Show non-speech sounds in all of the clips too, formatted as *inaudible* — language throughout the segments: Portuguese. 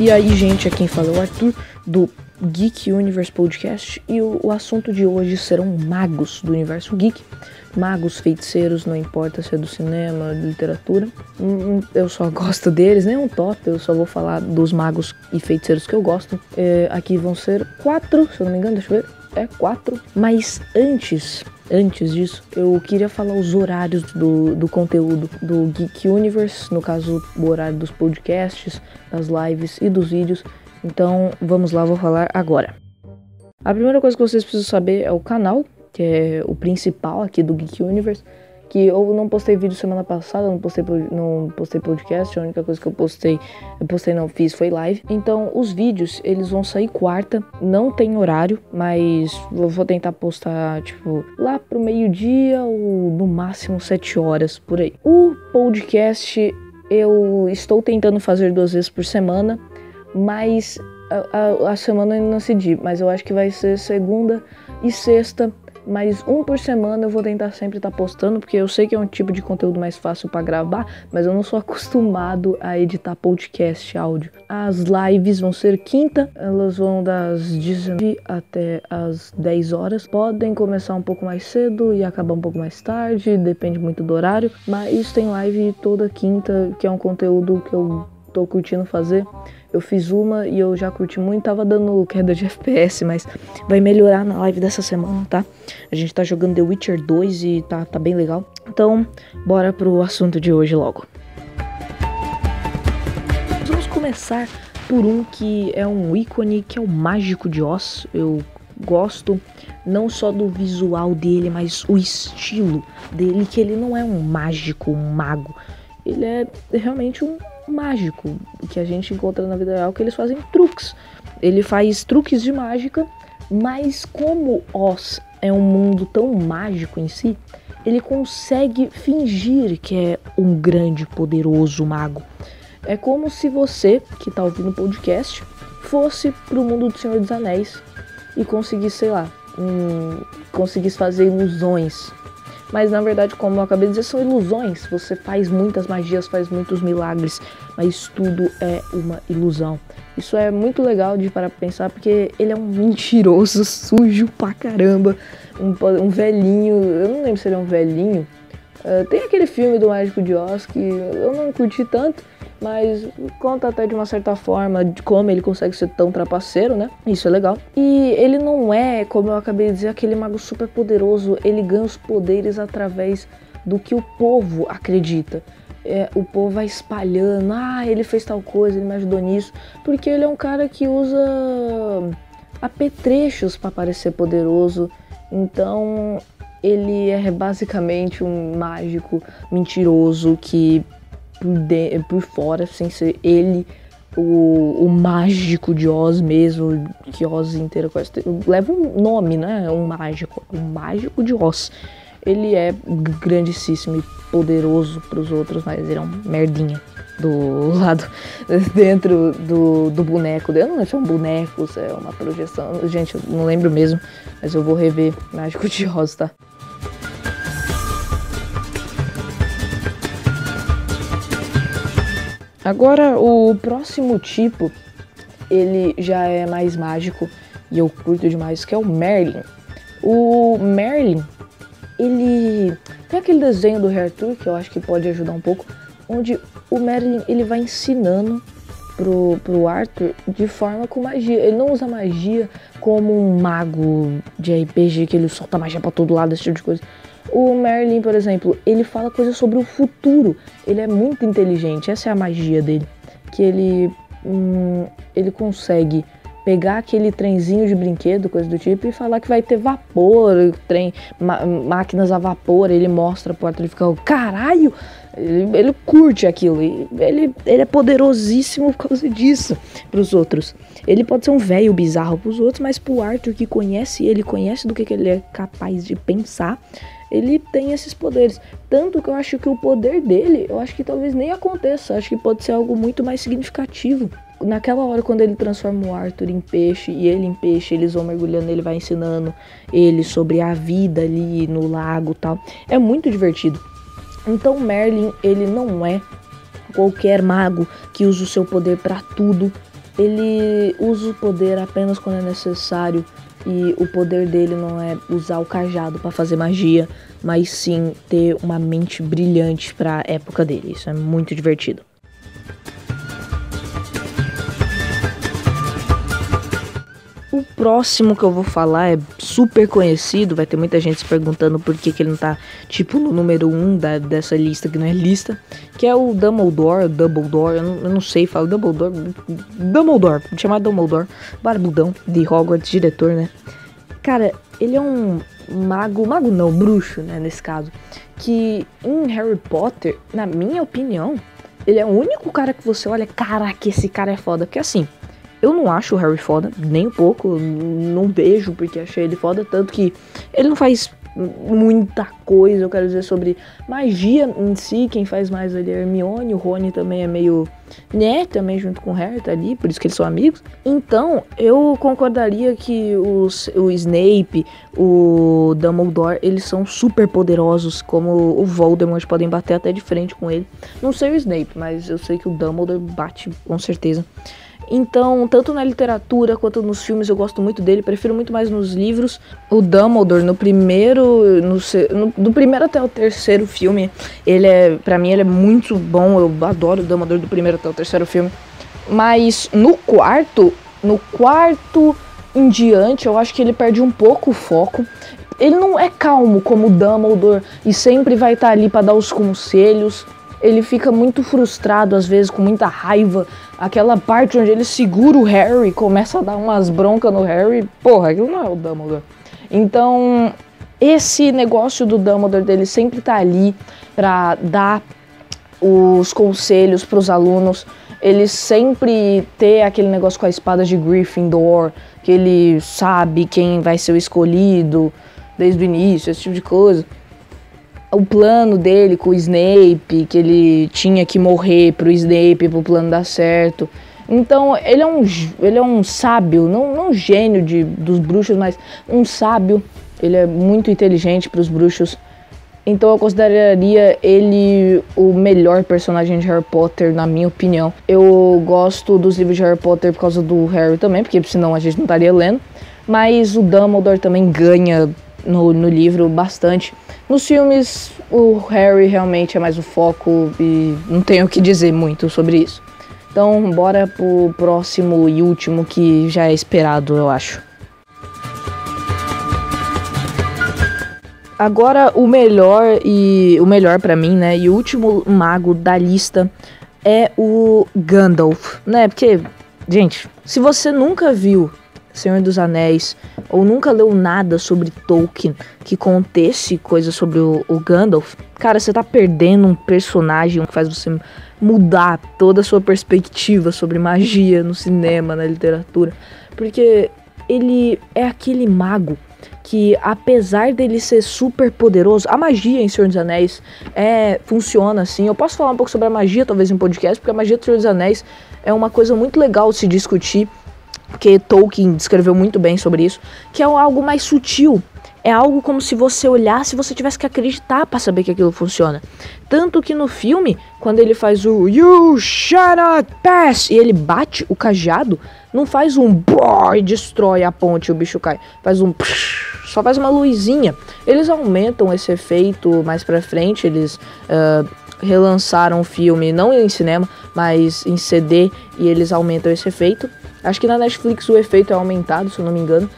E aí, gente, aqui quem fala é o Arthur, do Geek Universe Podcast, e o, o assunto de hoje serão magos do universo geek. Magos, feiticeiros, não importa se é do cinema, de literatura. Eu só gosto deles, nem um top, eu só vou falar dos magos e feiticeiros que eu gosto. É, aqui vão ser quatro, se eu não me engano, deixa eu ver. É quatro. Mas antes, antes disso, eu queria falar os horários do, do conteúdo do Geek Universe, no caso, o horário dos podcasts, das lives e dos vídeos. Então, vamos lá, vou falar agora. A primeira coisa que vocês precisam saber é o canal, que é o principal aqui do Geek Universe. Que eu não postei vídeo semana passada, não postei, não postei podcast, a única coisa que eu postei, eu postei não fiz foi live. Então, os vídeos, eles vão sair quarta, não tem horário, mas eu vou tentar postar, tipo, lá pro meio-dia ou no máximo sete horas, por aí. O podcast, eu estou tentando fazer duas vezes por semana, mas a, a, a semana ainda não decidi, mas eu acho que vai ser segunda e sexta, mas um por semana eu vou tentar sempre estar postando, porque eu sei que é um tipo de conteúdo mais fácil para gravar, mas eu não sou *laughs* acostumado a editar podcast áudio. As lives vão ser quinta, elas vão das 19 até as 10 horas. Podem começar um pouco mais cedo e acabar um pouco mais tarde, depende muito do horário, mas tem live toda quinta, que é um conteúdo que eu tô curtindo fazer. Eu fiz uma e eu já curti muito, tava dando queda de *laughs* FPS, mas vai melhorar na live dessa semana, tá? A gente tá jogando The Witcher 2 e tá, tá bem legal. Então, bora pro assunto de hoje logo. Vamos começar por um que é um ícone, que é o Mágico de Oz. Eu gosto não só do visual dele, mas o estilo dele, que ele não é um mágico, um mago. Ele é realmente um mágico que a gente encontra na vida real, que eles fazem truques. Ele faz truques de mágica, mas como Oz é um mundo tão mágico em si, ele consegue fingir que é um grande, poderoso mago. É como se você, que tá ouvindo o podcast, fosse pro mundo do Senhor dos Anéis e conseguisse, sei lá, um, conseguisse fazer ilusões. Mas na verdade, como eu acabei de dizer, são ilusões. Você faz muitas magias, faz muitos milagres, mas tudo é uma ilusão. Isso é muito legal de parar pra pensar, porque ele é um mentiroso, *laughs* sujo pra caramba. Um, um velhinho, eu não lembro se ele é um velhinho. Uh, tem aquele filme do Mágico de Oz que eu não curti tanto, mas conta até de uma certa forma de como ele consegue ser tão trapaceiro, né? Isso é legal. E ele não é, como eu acabei de dizer, aquele mago super poderoso. Ele ganha os poderes através do que o povo acredita. É, o povo vai espalhando, ah, ele fez tal coisa, ele me ajudou nisso, porque ele é um cara que usa apetrechos para parecer poderoso. Então, ele é basicamente um mágico mentiroso que por, de, por fora, sem ser ele, o, o mágico de Oz mesmo, que Oz inteira conhece, leva um nome, né? Um mágico, um mágico de Oz. Ele é grandíssimo e poderoso para os outros, mas ele é um merdinha do *laughs* lado dentro do, do boneco. Eu não sei se é um boneco, se é uma projeção. Gente, eu não lembro mesmo, mas eu vou rever Mágico de Oz, tá? Agora, o próximo tipo, ele já é mais mágico e eu curto demais, que é o Merlin. O Merlin, ele tem aquele desenho do Rei Arthur, que eu acho que pode ajudar um pouco, onde o Merlin, ele vai ensinando pro, pro Arthur de forma com magia. Ele não usa magia como um mago de RPG, que ele solta magia pra todo lado, esse tipo de coisa. O Merlin, por exemplo, ele fala coisas sobre o futuro. Ele é muito inteligente, essa é a magia dele. Que ele, hum, ele consegue pegar aquele trenzinho de brinquedo, coisa do tipo, e falar que vai ter vapor, trem, máquinas a vapor. Ele mostra pro Arthur e fica, caralho! Ele, ele curte aquilo. Ele, ele é poderosíssimo por causa disso pros outros. Ele pode ser um velho bizarro pros outros, mas pro Arthur que conhece ele, conhece do que, que ele é capaz de pensar, ele tem esses poderes. Tanto que eu acho que o poder dele, eu acho que talvez nem aconteça. Acho que pode ser algo muito mais significativo. Naquela hora, quando ele transforma o Arthur em peixe e ele em peixe, eles vão mergulhando, ele vai ensinando ele sobre a vida ali no lago tal. É muito divertido. Então Merlin, ele não é qualquer mago que usa o seu poder para tudo. ele usa o poder apenas quando é necessário e o poder dele não é usar o cajado para fazer magia, mas sim ter uma mente brilhante para a época dele. Isso é muito divertido. O próximo que eu vou falar é super conhecido, vai ter muita gente se perguntando por que, que ele não tá, tipo, no número 1 um da, dessa lista, que não é lista, que é o Dumbledore, Dumbledore, eu não, eu não sei, falo Dumbledore, Dumbledore, vou chamar Dumbledore, barbudão de Hogwarts, diretor, né? Cara, ele é um mago, mago não, bruxo, né, nesse caso, que em Harry Potter, na minha opinião, ele é o único cara que você olha, caraca, esse cara é foda, porque assim... Eu não acho o Harry foda, nem um pouco. Não vejo porque achei ele foda. Tanto que ele não faz muita coisa, eu quero dizer, sobre magia em si. Quem faz mais ali é Hermione. O Rony também é meio. né, também junto com o Harry, tá ali, por isso que eles são amigos. Então, eu concordaria que os, o Snape, o Dumbledore, eles são super poderosos, como o Voldemort, podem bater até de frente com ele. Não sei o Snape, mas eu sei que o Dumbledore bate com certeza. Então, tanto na literatura quanto nos filmes eu gosto muito dele, prefiro muito mais nos livros. O Dumbledore no primeiro, no, no do primeiro até o terceiro filme, ele é, para mim ele é muito bom, eu adoro o Dumbledore do primeiro até o terceiro filme. Mas no quarto, no quarto em diante, eu acho que ele perde um pouco o foco. Ele não é calmo como o Dumbledore e sempre vai estar ali para dar os conselhos ele fica muito frustrado, às vezes com muita raiva. Aquela parte onde ele segura o Harry, começa a dar umas broncas no Harry, porra, aquilo não é o Dumbledore. Então, esse negócio do Dumbledore dele sempre tá ali para dar os conselhos para os alunos. Ele sempre ter aquele negócio com a espada de Gryffindor, que ele sabe quem vai ser o escolhido desde o início, esse tipo de coisa o plano dele com o Snape, que ele tinha que morrer pro Snape pro plano dar certo. Então, ele é um, ele é um sábio, não, não um gênio de, dos bruxos, mas um sábio. Ele é muito inteligente para os bruxos. Então eu consideraria ele o melhor personagem de Harry Potter, na minha opinião. Eu gosto dos livros de Harry Potter por causa do Harry também, porque senão a gente não estaria lendo. Mas o Dumbledore também ganha no, no livro bastante. Nos filmes, o Harry realmente é mais o foco e não tenho o que dizer muito sobre isso. Então, bora pro próximo e último que já é esperado, eu acho. Agora o melhor e o melhor para mim, né, e o último mago da lista é o Gandalf, né? Porque, gente, se você nunca viu Senhor dos Anéis, ou nunca leu nada sobre Tolkien que contesse coisas sobre o, o Gandalf, cara, você tá perdendo um personagem que faz você mudar toda a sua perspectiva sobre magia no cinema, na literatura. Porque ele é aquele mago que apesar dele ser super poderoso, a magia em Senhor dos Anéis é funciona assim. Eu posso falar um pouco sobre a magia talvez em podcast, porque a magia do Senhor dos Anéis é uma coisa muito legal de se discutir porque Tolkien descreveu muito bem sobre isso, que é algo mais sutil. É algo como se você olhasse você tivesse que acreditar para saber que aquilo funciona. Tanto que no filme, quando ele faz o You shall not pass e ele bate o cajado, não faz um brrr, e destrói a ponte e o bicho cai. Faz um só faz uma luzinha. Eles aumentam esse efeito mais pra frente, eles uh, relançaram o filme, não em cinema, mas em CD, e eles aumentam esse efeito. Acho que na Netflix o efeito é aumentado, se eu não me engano.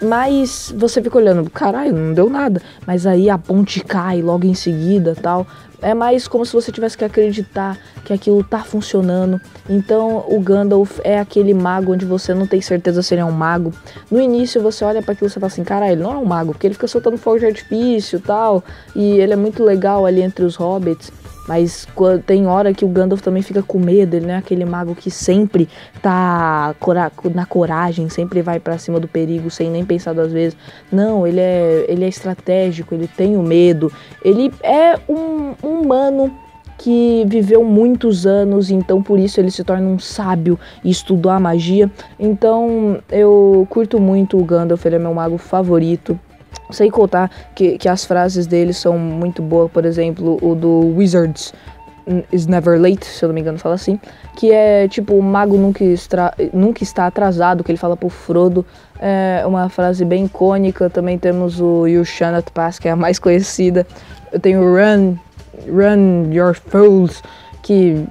Mas você fica olhando, caralho, não deu nada. Mas aí a ponte cai logo em seguida tal. É mais como se você tivesse que acreditar que aquilo tá funcionando. Então o Gandalf é aquele mago onde você não tem certeza se ele é um mago. No início você olha para aquilo e fala assim, cara, ele não é um mago, porque ele fica soltando fogo de artifício tal. E ele é muito legal ali entre os hobbits. Mas tem hora que o Gandalf também fica com medo, ele não é aquele mago que sempre tá na coragem, sempre vai para cima do perigo sem nem pensar duas vezes. Não, ele é, ele é estratégico, ele tem o medo. Ele é um humano que viveu muitos anos, então por isso ele se torna um sábio e estudou a magia. Então eu curto muito o Gandalf, ele é meu mago favorito. Sem contar que, que as frases dele são muito boas, por exemplo, o do Wizards. is never late, se eu não me engano, fala assim. Que é tipo, o mago nunca, nunca está atrasado, que ele fala pro Frodo. É uma frase bem icônica. Também temos o You Shall Not Pass, que é a mais conhecida. Eu tenho Run, Run Your Fools, que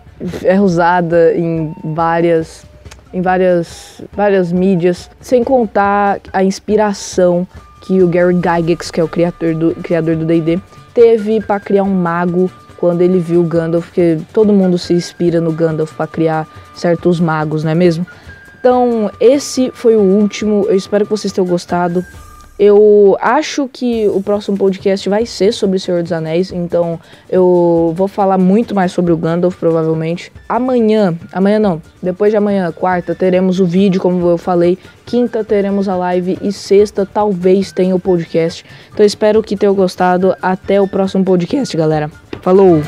é usada em várias em várias, várias mídias, sem contar a inspiração que o Gary Gygax, que é o criador do criador do D&D, teve para criar um mago quando ele viu Gandalf, porque todo mundo se inspira no Gandalf para criar certos magos, não é mesmo? Então, esse foi o último. Eu espero que vocês tenham gostado. Eu acho que o próximo podcast vai ser sobre o Senhor dos Anéis, então eu vou falar muito mais sobre o Gandalf, provavelmente. Amanhã, amanhã não, depois de amanhã, quarta, teremos o vídeo, como eu falei. Quinta teremos a live e sexta talvez tenha o podcast. Então espero que tenham gostado. Até o próximo podcast, galera. Falou!